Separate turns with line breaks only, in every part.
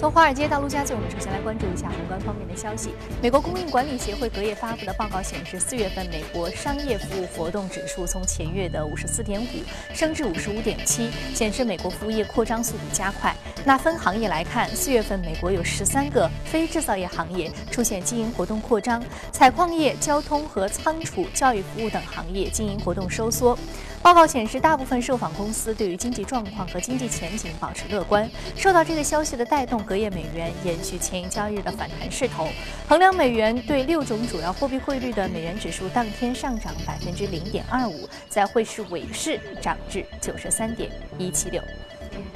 从华尔街到陆家嘴，我们首先来关注一下宏观方面的消息。美国供应管理协会隔夜发布的报告显示，四月份美国商业服务活动指数从前月的五十四点五升至五十五点七，显示美国服务业扩张速度加快。那分行业来看，四月份美国有十三个非制造业行业出现经营活动扩张，采矿业、交通和仓储、教育服务等行业经营活动收缩。报告显示，大部分受访公司对于经济状况和经济前景保持乐观。受到这个消息的带动，隔夜美元延续前一交易日的反弹势头。衡量美元对六种主要货币汇率的美元指数当天上涨百分之零点二五，在汇市尾市涨至九十三点一七六。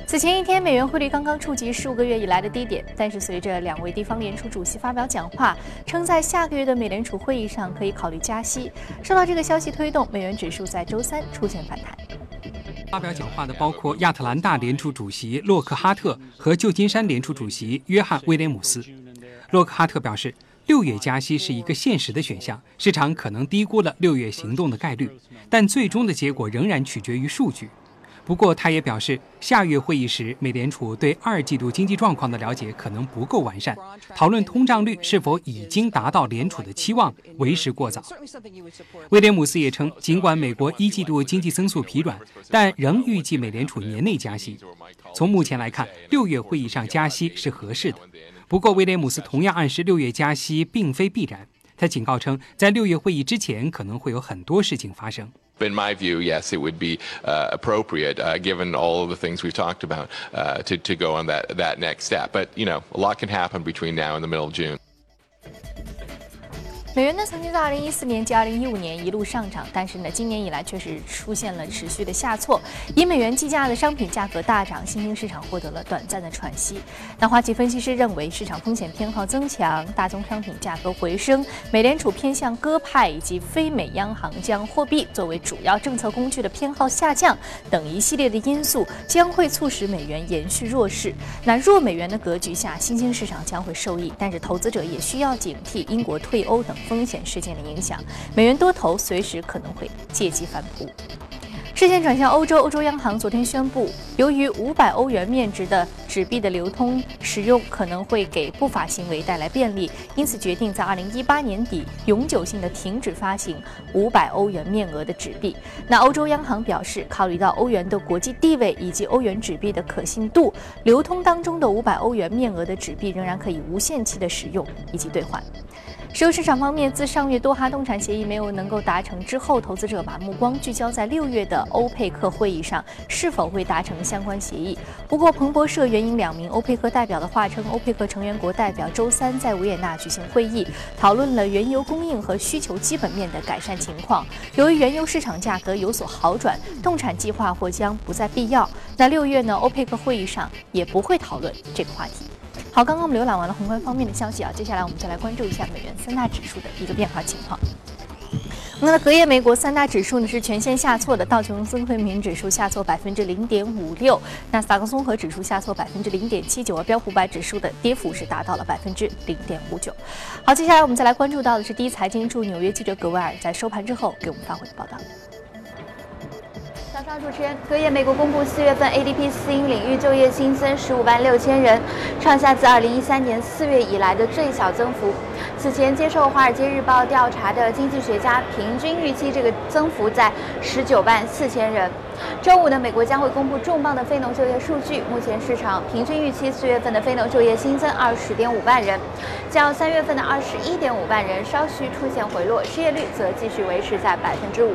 此前一天，美元汇率刚刚触及十五个月以来的低点，但是随着两位地方联储主席发表讲话，称在下个月的美联储会议上可以考虑加息，受到这个消息推动，美元指数在周三出现反弹。
发表讲话的包括亚特兰大联储主席洛克哈特和旧金山联储主席约翰威廉姆斯。洛克哈特表示，六月加息是一个现实的选项，市场可能低估了六月行动的概率，但最终的结果仍然取决于数据。不过，他也表示，下月会议时，美联储对二季度经济状况的了解可能不够完善，讨论通胀率是否已经达到联储的期望为时过早。威廉姆斯也称，尽管美国一季度经济增速疲软，但仍预计美联储年内加息。从目前来看，六月会议上加息是合适的。不过，威廉姆斯同样暗示，六月加息并非必然。他警告称，在六月会议之前，可能会有很多事情发生。
In my view, yes, it would be uh, appropriate, uh, given all of the things we've talked about, uh, to, to go on that, that next step. But, you know, a lot can happen between now and the middle of June.
美元呢曾经在二零一四年及二零一五年一路上涨，但是呢今年以来确实出现了持续的下挫。以美元计价的商品价格大涨，新兴市场获得了短暂的喘息。那花旗分析师认为，市场风险偏好增强，大宗商品价格回升，美联储偏向鸽派以及非美央行将货币作为主要政策工具的偏好下降等一系列的因素，将会促使美元延续弱势。那弱美元的格局下，新兴市场将会受益，但是投资者也需要警惕英国退欧等。风险事件的影响，美元多头随时可能会借机反扑。视线转向欧洲，欧洲央行昨天宣布，由于五百欧元面值的纸币的流通使用可能会给不法行为带来便利，因此决定在二零一八年底永久性的停止发行五百欧元面额的纸币。那欧洲央行表示，考虑到欧元的国际地位以及欧元纸币的可信度，流通当中的五百欧元面额的纸币仍然可以无限期的使用以及兑换。石油市场方面，自上月多哈冻产协议没有能够达成之后，投资者把目光聚焦在六月的欧佩克会议上，是否会达成相关协议。不过，彭博社援引两名欧佩克代表的话称，欧佩克成员国代表周三在维也纳举行会议，讨论了原油供应和需求基本面的改善情况。由于原油市场价格有所好转，冻产计划或将不再必要。那六月呢？欧佩克会议上也不会讨论这个话题。好，刚刚我们浏览完了宏观方面的消息啊，接下来我们再来关注一下美元三大指数的一个变化情况。那么隔夜美国三大指数呢是全线下挫的，道琼斯工业平指数下挫百分之零点五六，纳斯达克综合指数下挫百分之零点七九，而标普百指数的跌幅是达到了百分之零点五九。好，接下来我们再来关注到的是第一财经驻纽约记者格维尔在收盘之后给我们发回的报道。
早上，主持人，隔夜美国公布四月份 ADP 私营领域就业新增十五万六千人，创下自二零一三年四月以来的最小增幅。此前接受《华尔街日报》调查的经济学家平均预期这个增幅在十九万四千人。周五呢，美国将会公布重磅的非农就业数据。目前市场平均预期四月份的非农就业新增二十点五万人，较三月份的二十一点五万人稍许出现回落，失业率则继续维持在百分之五。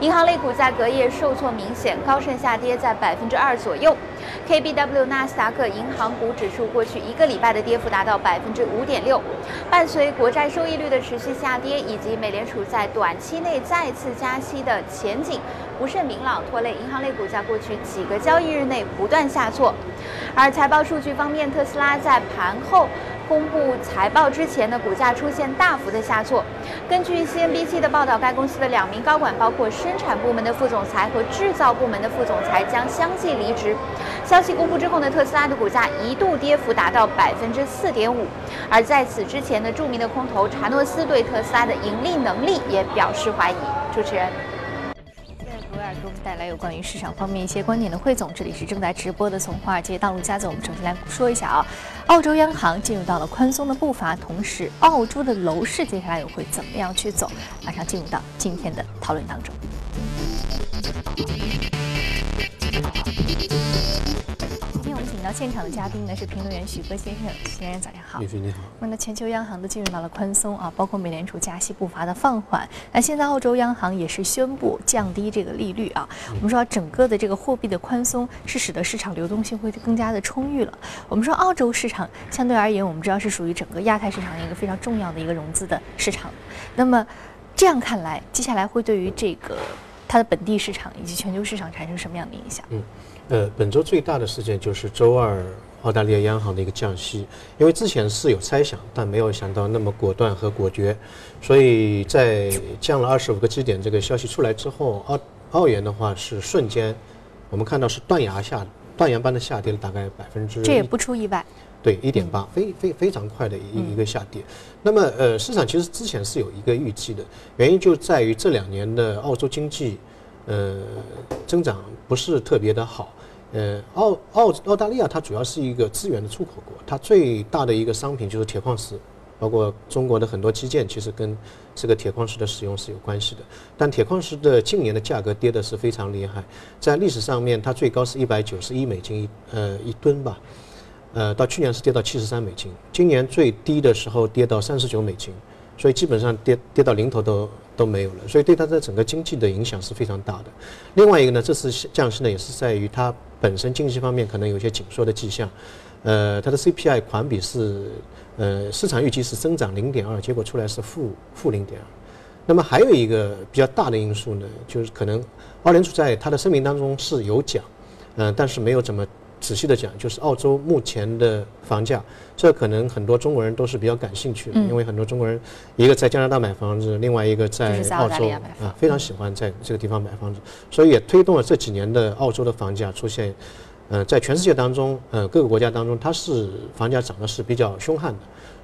银行类股在隔夜受挫明显，高盛下跌在百分之二左右。KBW 纳斯达克银行股指数过去一个礼拜的跌幅达到百分之五点六，伴随国债收益率的持续下跌，以及美联储在短期内再次加息的前景不甚明朗，拖累银行类股在过去几个交易日内不断下挫。而财报数据方面，特斯拉在盘后。公布财报之前的股价出现大幅的下挫。根据 CNBC 的报道，该公司的两名高管，包括生产部门的副总裁和制造部门的副总裁，将相继离职。消息公布之后呢，特斯拉的股价一度跌幅达到百分之四点五。而在此之前的著名的空头查诺斯对特斯拉的盈利能力也表示怀疑。主持人。
给我们带来有关于市场方面一些观点的汇总。这里是正在直播的，从华尔街到陆家嘴，我们首先来说一下啊，澳洲央行进入到了宽松的步伐，同时澳洲的楼市接下来又会怎么样去走？马上进入到今天的讨论当中。到现场的嘉宾呢是评论员许戈先生，许先生早上好。
李你好。
那么全球央行都进入到了宽松啊，包括美联储加息步伐的放缓。那现在澳洲央行也是宣布降低这个利率啊。我们说整个的这个货币的宽松是使得市场流动性会更加的充裕了。我们说澳洲市场相对而言，我们知道是属于整个亚太市场一个非常重要的一个融资的市场。那么这样看来，接下来会对于这个它的本地市场以及全球市场产生什么样的影响？
嗯。呃，本周最大的事件就是周二澳大利亚央行的一个降息，因为之前是有猜想，但没有想到那么果断和果决，所以在降了二十五个基点这个消息出来之后，澳澳元的话是瞬间，我们看到是断崖下断崖般的下跌了大概百分之，
这也不出意外，
对，一点八，非非非常快的一一个下跌。那么呃，市场其实之前是有一个预期的，原因就在于这两年的澳洲经济，呃，增长不是特别的好。呃，澳澳澳大利亚它主要是一个资源的出口国，它最大的一个商品就是铁矿石，包括中国的很多基建其实跟这个铁矿石的使用是有关系的。但铁矿石的近年的价格跌的是非常厉害，在历史上面它最高是一百九十一美金一呃一吨吧，呃到去年是跌到七十三美金，今年最低的时候跌到三十九美金，所以基本上跌跌到零头都。都没有了，所以对它的整个经济的影响是非常大的。另外一个呢，这次降息呢也是在于它本身经济方面可能有些紧缩的迹象。呃，它的 CPI 环比是呃市场预期是增长零点二，结果出来是负负零点二。那么还有一个比较大的因素呢，就是可能澳联储在它的声明当中是有讲，嗯，但是没有怎么。仔细的讲，就是澳洲目前的房价，这可能很多中国人都是比较感兴趣的，因为很多中国人一个在加拿大买房子，另外一个在澳洲啊，非常喜欢在这个地方买房子，所以也推动了这几年的澳洲的房价出现，呃，在全世界当中，呃，各个国家当中，它是房价涨得是比较凶悍的。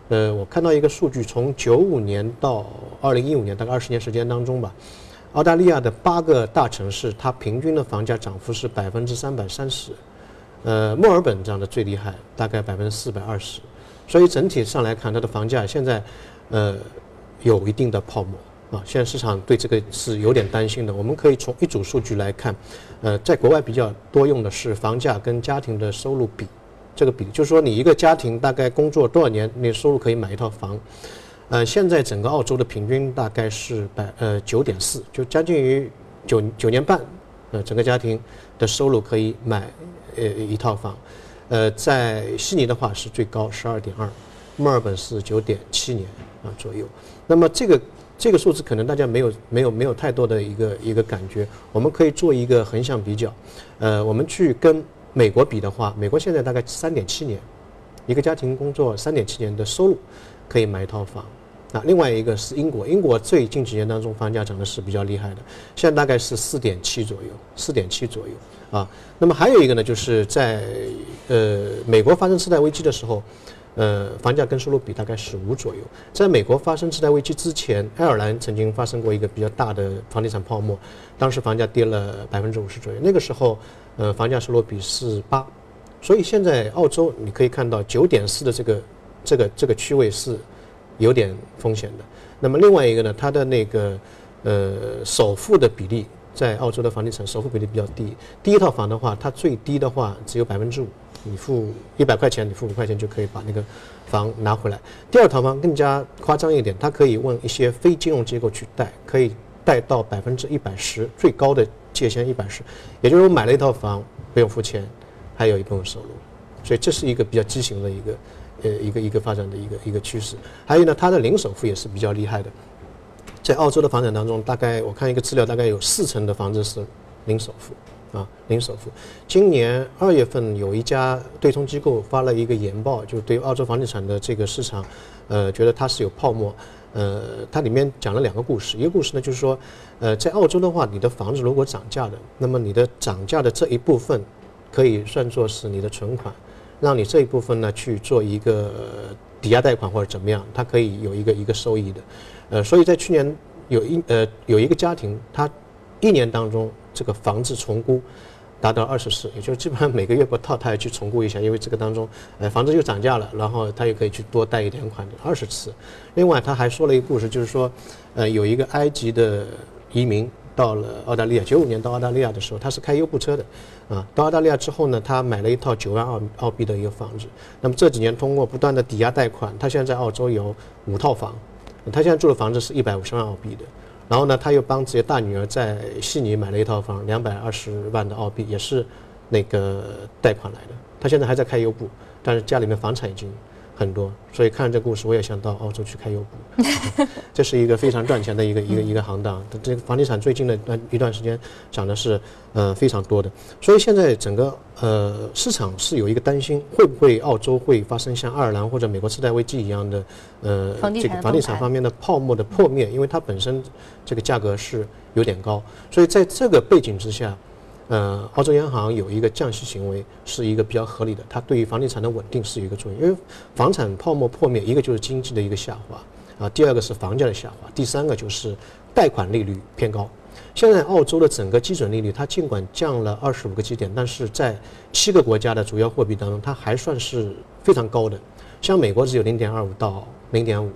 呃，我看到一个数据，从九五年到二零一五年，大概二十年时间当中吧，澳大利亚的八个大城市，它平均的房价涨幅是百分之三百三十。呃，墨尔本涨的最厉害，大概百分之四百二十，所以整体上来看，它的房价现在，呃，有一定的泡沫啊。现在市场对这个是有点担心的。我们可以从一组数据来看，呃，在国外比较多用的是房价跟家庭的收入比，这个比就是说你一个家庭大概工作多少年，你收入可以买一套房。呃，现在整个澳洲的平均大概是百呃九点四，就将近于九九年半，呃，整个家庭的收入可以买。呃，一套房，呃，在悉尼的话是最高十二点二，墨尔本是九点七年啊左右。那么这个这个数字可能大家没有没有没有太多的一个一个感觉。我们可以做一个横向比较，呃，我们去跟美国比的话，美国现在大概三点七年，一个家庭工作三点七年的收入可以买一套房。那，另外一个是英国，英国最近几年当中房价涨的是比较厉害的，现在大概是四点七左右，四点七左右。啊，那么还有一个呢，就是在呃美国发生次贷危机的时候，呃房价跟收入比大概是五左右。在美国发生次贷危机之前，爱尔兰曾经发生过一个比较大的房地产泡沫，当时房价跌了百分之五十左右，那个时候呃房价收入比是八，所以现在澳洲你可以看到九点四的这个这个这个区位是有点风险的。那么另外一个呢，它的那个呃首付的比例。在澳洲的房地产首付比例比较低，第一套房的话，它最低的话只有百分之五，你付一百块钱，你付五块钱就可以把那个房拿回来。第二套房更加夸张一点，它可以问一些非金融机构去贷，可以贷到百分之一百十，最高的界限一百十，也就是说买了一套房不用付钱，还有一部分收入，所以这是一个比较畸形的一个呃一个一个发展的一个一个趋势。还有呢，它的零首付也是比较厉害的。在澳洲的房产当中，大概我看一个资料，大概有四成的房子是零首付，啊，零首付。今年二月份有一家对冲机构发了一个研报，就对澳洲房地产的这个市场，呃，觉得它是有泡沫。呃，它里面讲了两个故事，一个故事呢就是说，呃，在澳洲的话，你的房子如果涨价的，那么你的涨价的这一部分可以算作是你的存款，让你这一部分呢去做一个抵押贷款或者怎么样，它可以有一个一个收益的。呃，所以在去年有一呃有一个家庭，他一年当中这个房子重估。达到二十次，也就是基本上每个月不套，他要去重估一下，因为这个当中，呃，房子又涨价了，然后他又可以去多贷一点款，二十次。另外，他还说了一个故事，就是说，呃，有一个埃及的移民到了澳大利亚，九五年到澳大利亚的时候，他是开优步车的，啊，到澳大利亚之后呢，他买了一套九万澳澳币的一个房子。那么这几年通过不断的抵押贷款，他现在在澳洲有五套房，他现在住的房子是一百五十万澳币的。然后呢，他又帮自己大女儿在悉尼买了一套房，两百二十万的澳币，也是那个贷款来的。他现在还在开优步，但是家里面房产已经。很多，所以看这故事，我也想到澳洲去开优步，这是一个非常赚钱的一个一个一个行当。这个房地产最近的段一段时间涨的是呃非常多的，所以现在整个呃市场是有一个担心，会不会澳洲会发生像爱尔兰或者美国次贷危机一样的呃这个房地产方面的泡沫的破灭，因为它本身这个价格是有点高，所以在这个背景之下。呃，澳洲央行有一个降息行为，是一个比较合理的，它对于房地产的稳定是一个作用。因为房产泡沫破灭，一个就是经济的一个下滑，啊，第二个是房价的下滑，第三个就是贷款利率偏高。现在澳洲的整个基准利率，它尽管降了二十五个基点，但是在七个国家的主要货币当中，它还算是非常高的。像美国只有零点二五到零点五，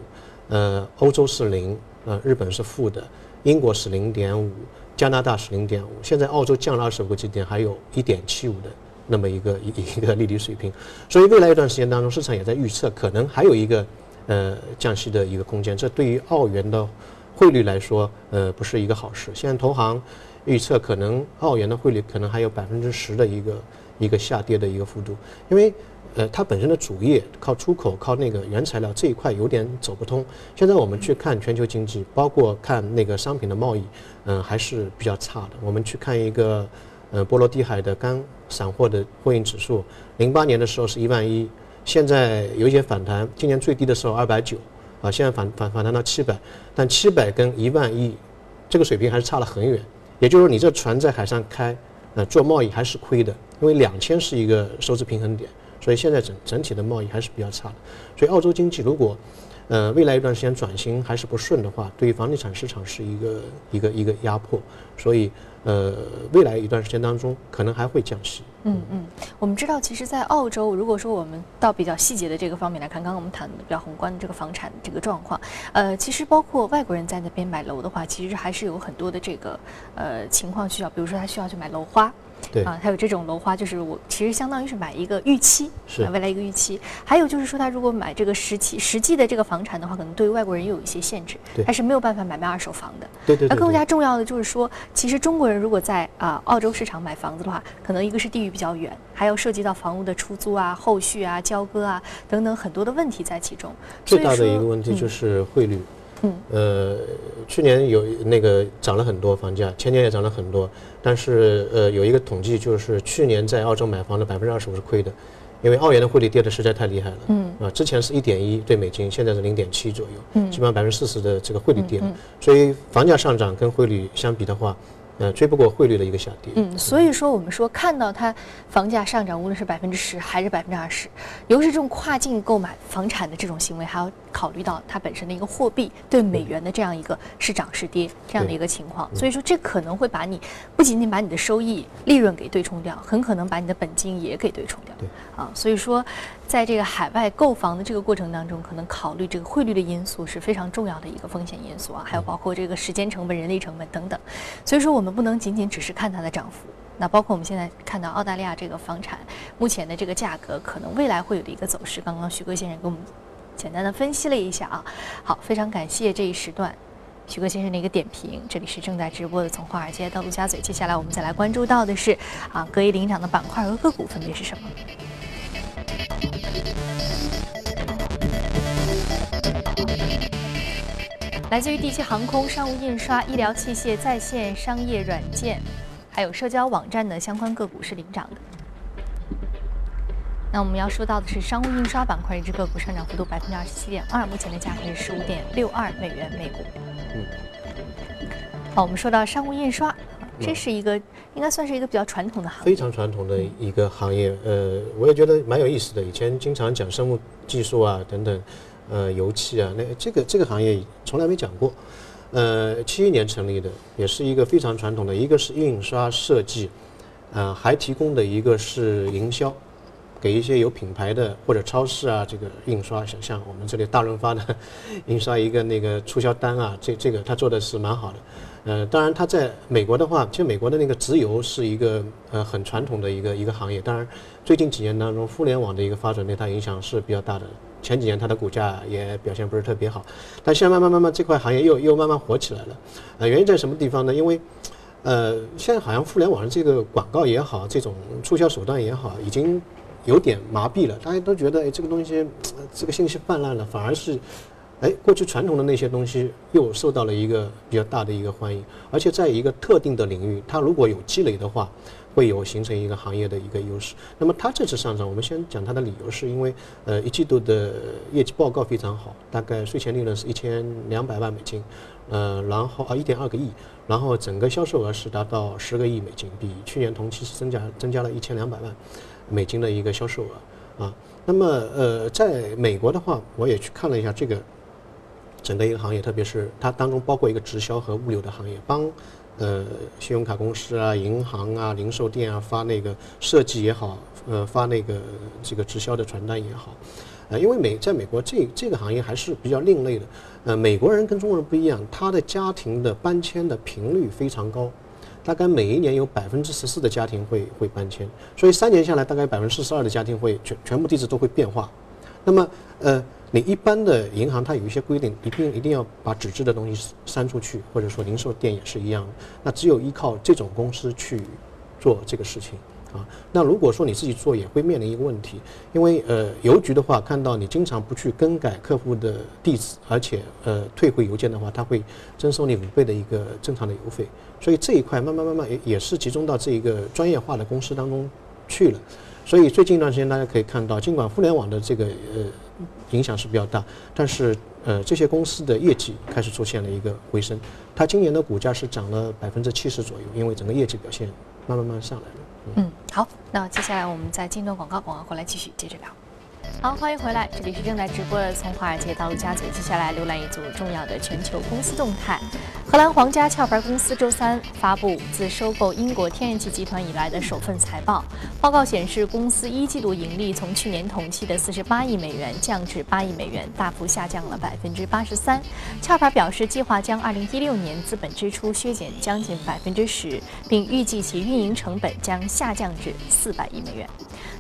呃，欧洲是零，呃，日本是负的，英国是零点五。加拿大是零点五，现在澳洲降了二十五个基点，还有一点七五的那么一个一一个利率水平，所以未来一段时间当中，市场也在预测可能还有一个呃降息的一个空间，这对于澳元的汇率来说，呃不是一个好事。现在投行预测可能澳元的汇率可能还有百分之十的一个一个下跌的一个幅度，因为。呃，它本身的主业靠出口、靠那个原材料这一块有点走不通。现在我们去看全球经济，包括看那个商品的贸易，嗯，还是比较差的。我们去看一个，呃，波罗的海的干散货的货运指数，零八年的时候是一万一，现在有一些反弹，今年最低的时候二百九，啊，现在反反反弹到七百，但七百跟一万一这个水平还是差了很远。也就是说，你这船在海上开，呃，做贸易还是亏的，因为两千是一个收支平衡点。所以现在整整体的贸易还是比较差的，所以澳洲经济如果，呃，未来一段时间转型还是不顺的话，对于房地产市场是一个一个一个压迫，所以呃，未来一段时间当中可能还会降息。
嗯嗯，我们知道，其实，在澳洲，如果说我们到比较细节的这个方面来看，刚刚我们谈的比较宏观的这个房产这个状况，呃，其实包括外国人在那边买楼的话，其实还是有很多的这个呃情况需要，比如说他需要去买楼花。
对
啊，还有这种楼花，就是我其实相当于是买一个预期，
是
未来一个预期。还有就是说，他如果买这个实际实际的这个房产的话，可能对于外国人又有一些限制，他是没有办法买卖二手房的。
对对。
那更加重要的就是说，其实中国人如果在啊澳洲市场买房子的话，可能一个是地域比较远，还要涉及到房屋的出租啊、后续啊、交割啊等等很多的问题在其中。
最大的一个问题就是汇率。嗯，呃，去年有那个涨了很多房价，前年也涨了很多，但是呃，有一个统计就是去年在澳洲买房的百分之二十五是亏的，因为澳元的汇率跌的实在太厉害了。嗯，啊，之前是一点一对美金，现在是零点七左右，嗯，基本上百分之四十的这个汇率跌了，所以房价上涨跟汇率相比的话。呃，追不过汇率的一个下跌。
嗯，所以说我们说看到它房价上涨，无论是百分之十还是百分之二十，尤其是这种跨境购买房产的这种行为，还要考虑到它本身的一个货币对美元的这样一个是涨是跌这样的一个情况。所以说这可能会把你不仅仅把你的收益利润给对冲掉，很可能把你的本金也给对冲掉。
对
啊，所以说在这个海外购房的这个过程当中，可能考虑这个汇率的因素是非常重要的一个风险因素啊，还有包括这个时间成本、人力成本等等。所以说我们。不能仅仅只是看它的涨幅，那包括我们现在看到澳大利亚这个房产目前的这个价格，可能未来会有的一个走势。刚刚徐哥先生给我们简单的分析了一下啊，好，非常感谢这一时段徐哥先生的一个点评。这里是正在直播的从华尔街到陆家嘴，接下来我们再来关注到的是啊，隔夜领涨的板块和个股分别是什么？来自于地气航空、商务印刷、医疗器械、在线商业软件，还有社交网站的相关个股是领涨的。那我们要说到的是商务印刷板块，一只个股上涨幅度百分之二十七点二，目前的价格是十五点六二美元每股。嗯。好，我们说到商务印刷，这是一个应该算是一个比较传统的行
业，非常传统的一个行业。呃，我也觉得蛮有意思的。以前经常讲生物技术啊等等。呃，油气啊，那这个这个行业从来没讲过，呃，七一年成立的，也是一个非常传统的，一个是印刷设计，呃，还提供的一个是营销，给一些有品牌的或者超市啊，这个印刷，像像我们这里大润发的印刷一个那个促销单啊，这这个他做的是蛮好的。呃，当然他在美国的话，其实美国的那个直邮是一个呃很传统的一个一个行业。当然，最近几年当中，互联网的一个发展对它影响是比较大的。前几年它的股价也表现不是特别好，但现在慢慢慢慢这块行业又又慢慢火起来了。呃，原因在什么地方呢？因为，呃，现在好像互联网的这个广告也好，这种促销手段也好，已经有点麻痹了。大家都觉得，哎，这个东西，这个信息泛滥了，反而是。哎，过去传统的那些东西又受到了一个比较大的一个欢迎，而且在一个特定的领域，它如果有积累的话，会有形成一个行业的一个优势。那么它这次上涨，我们先讲它的理由，是因为呃一季度的业绩报告非常好，大概税前利润是一千两百万美金，呃，然后啊一点二个亿，然后整个销售额是达到十个亿美金，比去年同期是增加增加了一千两百万美金的一个销售额啊。那么呃，在美国的话，我也去看了一下这个。整个一个行业，特别是它当中包括一个直销和物流的行业，帮呃信用卡公司啊、银行啊、零售店啊发那个设计也好，呃发那个这个直销的传单也好，呃因为美在美国这这个行业还是比较另类的，呃美国人跟中国人不一样，他的家庭的搬迁的频率非常高，大概每一年有百分之十四的家庭会会搬迁，所以三年下来大概百分之四十二的家庭会全全部地址都会变化，那么呃。你一般的银行它有一些规定，一定一定要把纸质的东西删出去，或者说零售店也是一样。那只有依靠这种公司去做这个事情那如果说你自己做，也会面临一个问题，因为呃邮局的话，看到你经常不去更改客户的地址，而且呃退回邮件的话，他会征收你五倍的一个正常的邮费。所以这一块慢慢慢慢也也是集中到这一个专业化的公司当中去了。所以最近一段时间大家可以看到，尽管互联网的这个呃。影响是比较大，但是呃，这些公司的业绩开始出现了一个回升，它今年的股价是涨了百分之七十左右，因为整个业绩表现慢慢慢上来了。
嗯，好，那接下来我们再进段广告，广告回来继续接着聊。好，欢迎回来，这里是正在直播的从华尔街到陆家嘴。接下来浏览一组重要的全球公司动态。荷兰皇家壳牌公司周三发布自收购英国天然气集团以来的首份财报。报告显示，公司一季度盈利从去年同期的四十八亿美元降至八亿美元，大幅下降了百分之八十三。壳牌表示，计划将二零一六年资本支出削减将近百分之十，并预计其运营成本将下降至四百亿美元。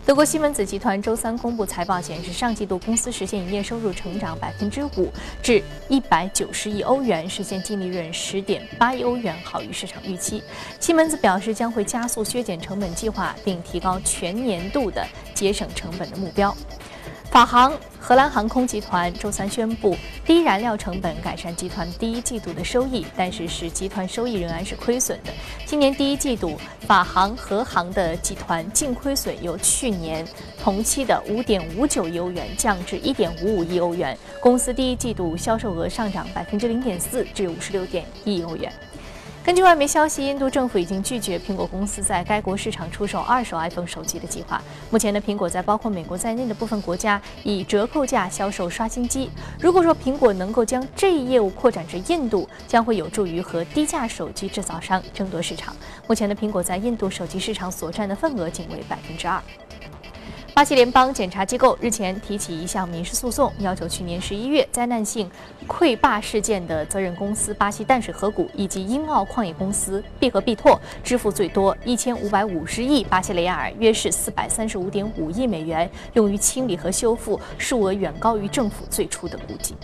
德国西门子集团周三公布财报显示，上季度公司实现营业收入成长百分之五，至一百九十亿欧元，实现净利润十点八亿欧元，好于市场预期。西门子表示将会加速削减成本计划，并提高全年度的节省成本的目标。法航荷兰航空集团周三宣布，低燃料成本改善集团第一季度的收益，但是使集团收益仍然是亏损的。今年第一季度，法航和航的集团净亏损由去年同期的五点五九亿欧元降至一点五五亿欧元。公司第一季度销售额上涨百分之零点四，至五十六点一亿欧元。根据外媒消息，印度政府已经拒绝苹果公司在该国市场出售二手 iPhone 手机的计划。目前的苹果在包括美国在内的部分国家以折扣价销售刷新机。如果说苹果能够将这一业务扩展至印度，将会有助于和低价手机制造商争夺市场。目前的苹果在印度手机市场所占的份额仅为百分之二。巴西联邦检察机构日前提起一项民事诉讼，要求去年十一月灾难性溃坝事件的责任公司巴西淡水河谷以及英澳矿业公司必和必拓支付最多一千五百五十亿巴西雷亚尔，约是四百三十五点五亿美元，用于清理和修复，数额远高于政府最初的估计。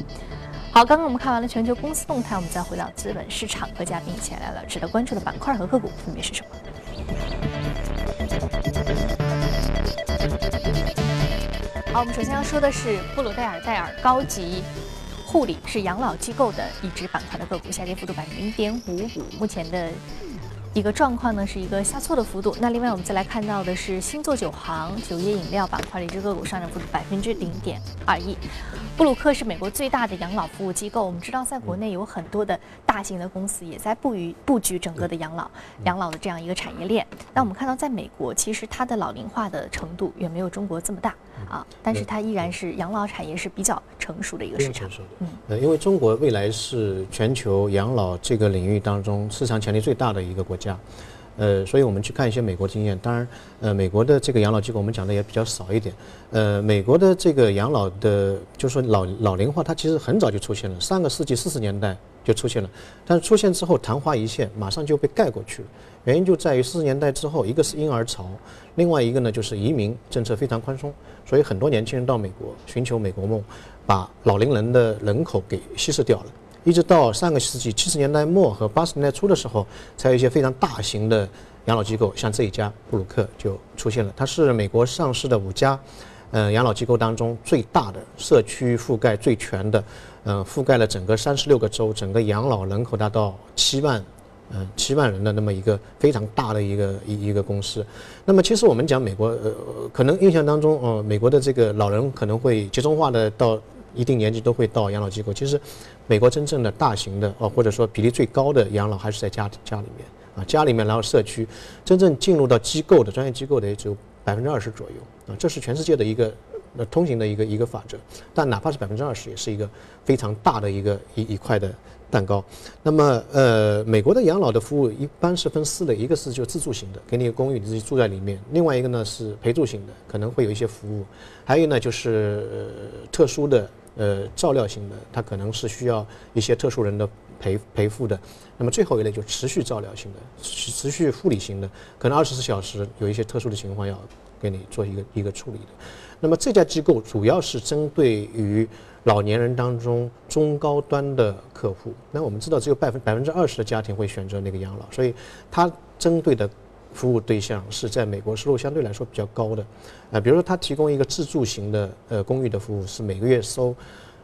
好，刚刚我们看完了全球公司动态，我们再回到资本市场，和嘉宾一起来了值得关注的板块和个股分别是什么？好，我们首先要说的是布鲁戴尔戴尔高级护理是养老机构的一支板块的个股，下跌幅度百分之零点五五，目前的。一个状况呢是一个下挫的幅度。那另外我们再来看到的是星座酒行酒业饮料板块的一只个股上涨幅度百分之零点二一。布鲁克是美国最大的养老服务机构。我们知道，在国内有很多的大型的公司也在布局布局整个的养老养老的这样一个产业链。那我们看到，在美国其实它的老龄化的程度远没有中国这么大。啊，但是它依然是养老产业是比较成熟的一个市场。
嗯，呃，因为中国未来是全球养老这个领域当中市场潜力最大的一个国家。呃，所以我们去看一些美国经验，当然，呃，美国的这个养老机构我们讲的也比较少一点。呃，美国的这个养老的，就是说老老龄化，它其实很早就出现了，上个世纪四十年代就出现了，但是出现之后昙花一现，马上就被盖过去了。原因就在于四十年代之后，一个是婴儿潮，另外一个呢就是移民政策非常宽松，所以很多年轻人到美国寻求美国梦，把老龄人的人口给稀释掉了。一直到上个世纪七十年代末和八十年代初的时候，才有一些非常大型的养老机构，像这一家布鲁克就出现了。它是美国上市的五家，嗯，养老机构当中最大的，社区覆盖最全的，嗯，覆盖了整个三十六个州，整个养老人口达到七万，嗯，七万人的那么一个非常大的一个一一个公司。那么其实我们讲美国，呃，可能印象当中，呃，美国的这个老人可能会集中化的到。一定年纪都会到养老机构。其实，美国真正的大型的哦，或者说比例最高的养老还是在家家里面啊，家里面然后社区，真正进入到机构的专业机构的也只有百分之二十左右啊，这是全世界的一个那通行的一个一个法则。但哪怕是百分之二十，也是一个非常大的一个一一块的蛋糕。那么呃，美国的养老的服务一般是分四类，一个是就自住型的，给你一个公寓，你自己住在里面；另外一个呢是陪住型的，可能会有一些服务；还有呢就是特殊的。呃，照料型的，它可能是需要一些特殊人的陪陪护的。那么最后一类就持续照料型的，持续护理型的，可能二十四小时有一些特殊的情况要给你做一个一个处理的。那么这家机构主要是针对于老年人当中中高端的客户。那我们知道只有百分百分之二十的家庭会选择那个养老，所以它针对的。服务对象是在美国收入相对来说比较高的，啊，比如说他提供一个自住型的呃公寓的服务，是每个月收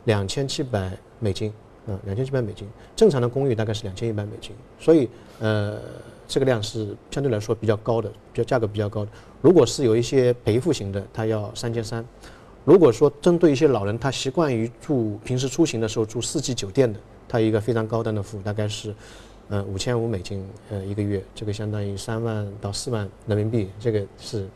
两千七百美金，啊，两千七百美金，正常的公寓大概是两千一百美金，所以呃这个量是相对来说比较高的，比较价格比较高的。如果是有一些陪护型的，他要三千三；如果说针对一些老人，他习惯于住平时出行的时候住四季酒店的，他一个非常高端的服务大概是。呃，五千五美金，呃，一个月，这个相当于三万到四万人民币，这个是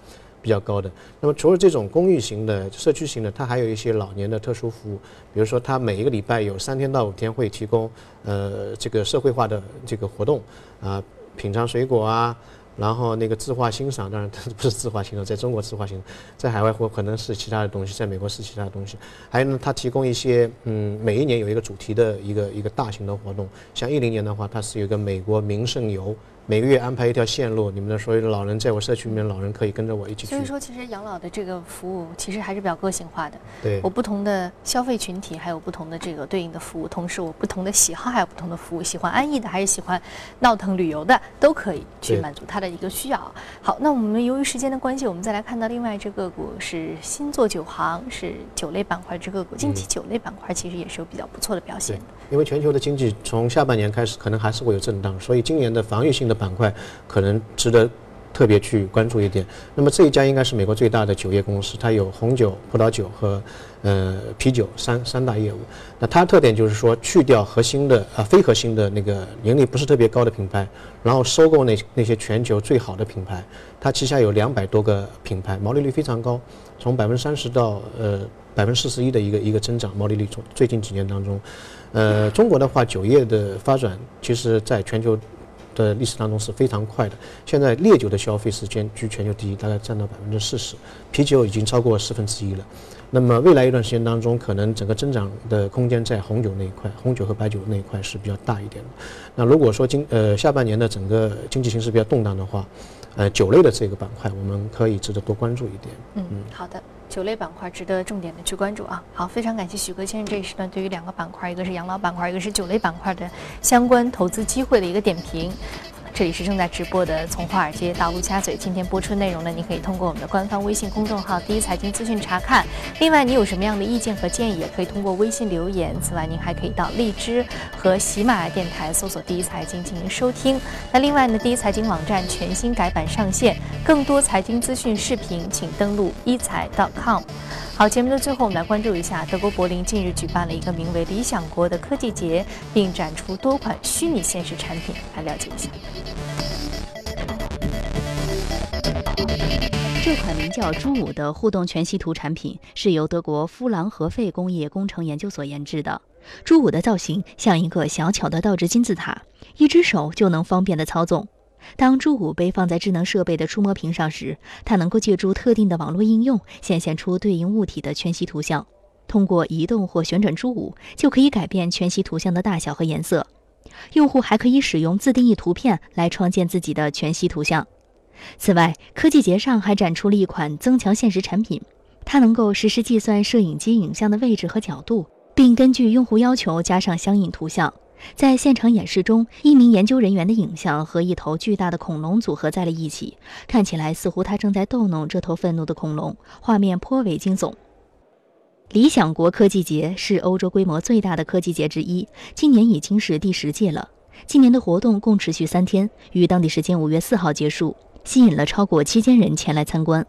比较高的。那么除了这种公寓型的、社区型的，它还有一些老年的特殊服务，比如说它每一个礼拜有三天到五天会提供，呃，这个社会化的这个活动，啊，品尝水果啊。然后那个字画欣赏，当然它不是字画欣赏，在中国字画欣赏，在海外或可能是其他的东西，在美国是其他的东西。还有呢，它提供一些嗯，每一年有一个主题的一个一个大型的活动，像一零年的话，它是有一个美国名胜游。每个月安排一条线路，你们的所有的老人在我社区里面，老人可以跟着我一起去。
所以说，其实养老的这个服务其实还是比较个性化的。
对，
我不同的消费群体还有不同的这个对应的服务，同时我不同的喜好还有不同的服务，喜欢安逸的还是喜欢闹腾旅游的，都可以去满足他的一个需要。好，那我们由于时间的关系，我们再来看到另外一只个股是新作酒行，是酒类板块之个股。近期酒类板块其实也是有比较不错的表现。
因为全球的经济从下半年开始可能还是会有震荡，所以今年的防御性的板块可能值得特别去关注一点。那么这一家应该是美国最大的酒业公司，它有红酒、葡萄酒和呃啤酒三三大业务。那它特点就是说去掉核心的啊非核心的那个盈利不是特别高的品牌，然后收购那那些全球最好的品牌。它旗下有两百多个品牌，毛利率非常高，从百分之三十到呃百分之四十一的一个一个增长毛利率，从最近几年当中。呃，中国的话，酒业的发展其实在全球的历史当中是非常快的。现在烈酒的消费时间居全球第一，大概占到百分之四十，啤酒已经超过四分之一了。那么未来一段时间当中，可能整个增长的空间在红酒那一块，红酒和白酒那一块是比较大一点的。那如果说今呃下半年的整个经济形势比较动荡的话，呃酒类的这个板块我们可以值得多关注一点。
嗯嗯，好的。酒类板块值得重点的去关注啊！好，非常感谢许哥先生这一时段对于两个板块，一个是养老板块，一个是酒类板块的相关投资机会的一个点评。这里是正在直播的《从华尔街到陆家嘴》，今天播出内容呢，您可以通过我们的官方微信公众号“第一财经资讯”查看。另外，你有什么样的意见和建议，也可以通过微信留言。此外，您还可以到荔枝和喜马拉雅电台搜索“第一财经”进行收听。那另外呢，第一财经网站全新改版上线，更多财经资讯视频，请登录一财 .com。好，节目的最后，我们来关注一下德国柏林近日举办了一个名为“理想国”的科技节，并展出多款虚拟现实产品，来了解一下。
这款名叫“朱五”的互动全息图产品是由德国夫朗和费工业工程研究所研制的。朱五的造型像一个小巧的倒置金字塔，一只手就能方便的操纵。当朱五被放在智能设备的触摸屏上时，它能够借助特定的网络应用，显现出对应物体的全息图像。通过移动或旋转朱五，就可以改变全息图像的大小和颜色。用户还可以使用自定义图片来创建自己的全息图像。此外，科技节上还展出了一款增强现实产品，它能够实时计算摄影机影像的位置和角度，并根据用户要求加上相应图像。在现场演示中，一名研究人员的影像和一头巨大的恐龙组合在了一起，看起来似乎他正在逗弄这头愤怒的恐龙，画面颇为惊悚。理想国科技节是欧洲规模最大的科技节之一，今年已经是第十届了。今年的活动共持续三天，于当地时间五月四号结束。吸引了超过七千人前来参观。